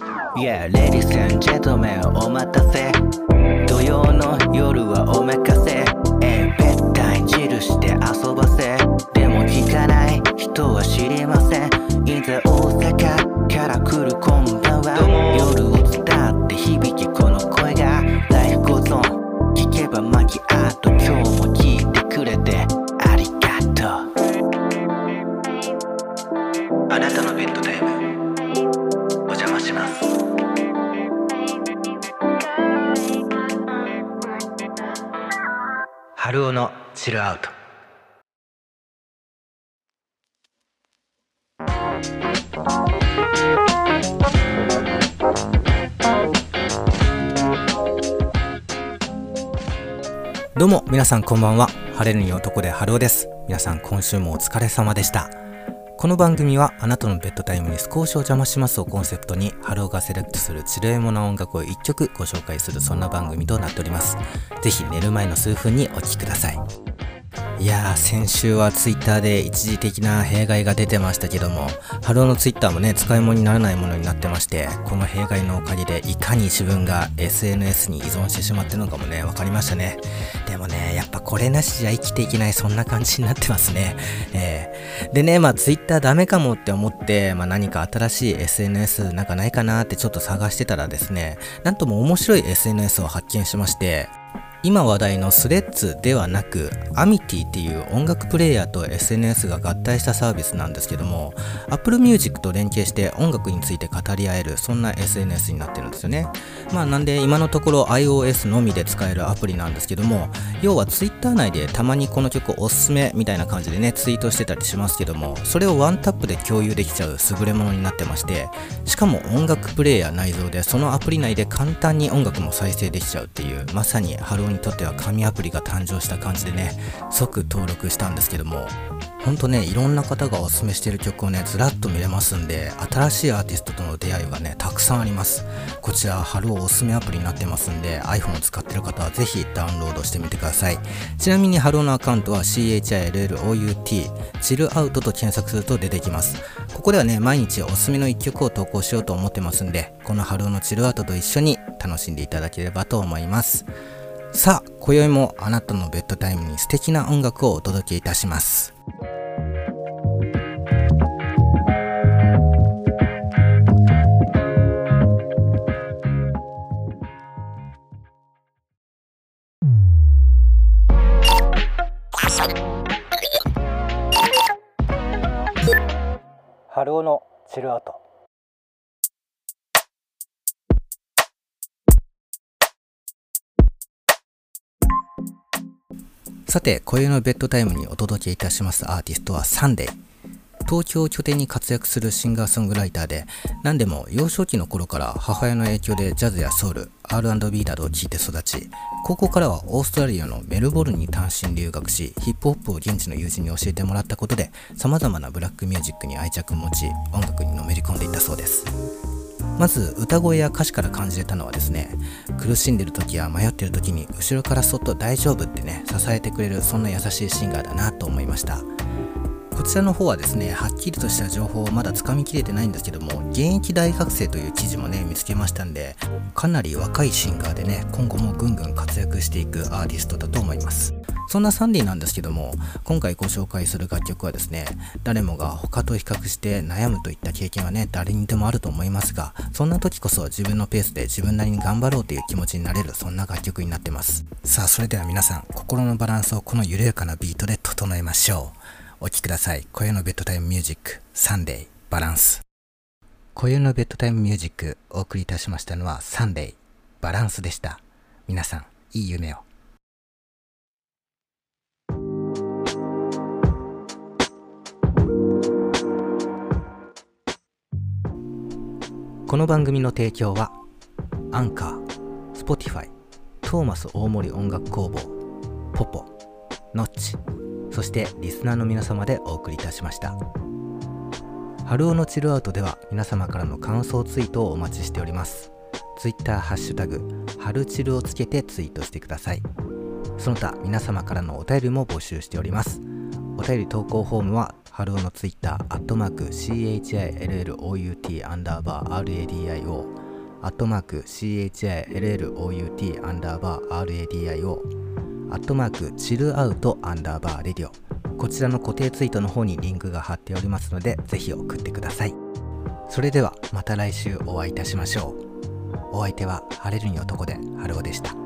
Yeah, ladies and gentlemen お待たせ。土曜の夜はお任せ。えべったい印で遊ばせ。でも聞かない人は知りません。いざ大阪から来るこんばんは。夜を伝って響きこの声がライフゴーゾン聞けばマキアート今日も聞い春尾のチルアウト。どうも皆さんこんばんは。晴れるに男で晴男です。皆さん今週もお疲れ様でした。この番組はあなたのベッドタイムに少しお邪魔しますをコンセプトに晴男がセレクトするチルエモな音楽を1曲ご紹介するそんな番組となっております。ぜひ寝る前の数分にお聴きください。いやー、先週はツイッターで一時的な弊害が出てましたけども、晴男のツイッターもね、使い物にならないものになってまして、この弊害のおかげでいかに自分が SNS に依存してしまってるのかもね、分かりましたね。でもね、やっぱこれなしじゃ生きていけない、そんな感じになってますね。えー、でね、まあツイッターダメかもって思って、まあ何か新しい SNS なんかないかなってちょっと探してたらですね、なんとも面白い SNS を発見しまして、今話題のスレッズではなくアミティっていう音楽プレイヤーと SNS が合体したサービスなんですけども Apple Music と連携して音楽について語り合えるそんな SNS になってるんですよね。まあなんで今のところ iOS のみで使えるアプリなんですけども要は Twitter 内でたまにこの曲おすすめみたいな感じでねツイートしてたりしますけどもそれをワンタップで共有できちゃう優れものになってましてしかも音楽プレイヤー内蔵でそのアプリ内で簡単に音楽も再生できちゃうっていうまさに晴男にとっては神アプリが誕生した感じでね即登録したんですけどもほんとねいろんな方がおすすめしてる曲をねずらっと見れますんで新しいアーティストとの出会いがねたくさんあります。こちら晴男おすすめアプリになってますんで iPhone を使ってる方はぜひダウンロードしてみてください。ちなみに晴男のアカウントは CHILLOUT CHILLOUT と検索すると出てきます。ここではね毎日おすすめの一曲を投稿しようと思ってますんでこの晴男の CHILLOUT と一緒に楽しんでいただければと思います。さあ、今宵もあなたのベッドタイムに素敵な音楽をお届けいたします。晴男の CHILLOUT さて、今宵のベッドタイムにお届けいたしますアーティストはサンデー。東京を拠点に活躍するシンガーソングライターで、何でも幼少期の頃から母親の影響でジャズやソウル、R&B などを聴いて育ち、高校からはオーストラリアのメルボルンに単身留学し、ヒップホップを現地の友人に教えてもらったことで、様々なブラックミュージックに愛着を持ち、音楽にのめり込んでいたそうです。まず歌声や歌詞から感じれたのはですね苦しんでる時や迷ってる時に後ろからそっと大丈夫ってね支えてくれるそんな優しいシンガーだなと思いました。こちらの方はですねはっきりとした情報をまだつかみきれてないんですけども現役大学生という記事もね見つけましたんでかなり若いシンガーでね今後もぐんぐん活躍していくアーティストだと思います。そんなサンディなんですけども、今回ご紹介する楽曲はですね、誰もが他と比較して悩むといった経験はね、誰にでもあると思いますが、そんな時こそ自分のペースで自分なりに頑張ろうという気持ちになれる、そんな楽曲になってます。さあ、それでは皆さん、心のバランスをこの緩やかなビートで整えましょう。お聴きください。今夜のベッドタイムミュージック、サンデー、バランス。今夜のベッドタイムミュージック、お送りいたしましたのは、サンデー、バランスでした。皆さん、いい夢を。この番組の提供はアンカー、スポティファイ、トーマス大森音楽工房、ポポ、ノッチ、そしてリスナーの皆様でお送りいたしました。春尾のチルアウトでは皆様からの感想ツイートをお待ちしております。Twitter ハッシュタグ、晴チルをつけてツイートしてください。その他皆様からのお便りも募集しております。お便り投稿フォームは晴男のツイッター、アットマーク、CHILLOUT アンダーバー RADIO、アットマーク CHILLOUT アンダーバー RADIO アットマーク CHILLOUT アンダーバー RADIO。こちらの固定ツイートの方にリンクが貼っておりますのでぜひ送ってください。それではまた来週お会いいたしましょう。お相手は晴れるに男で春尾でした。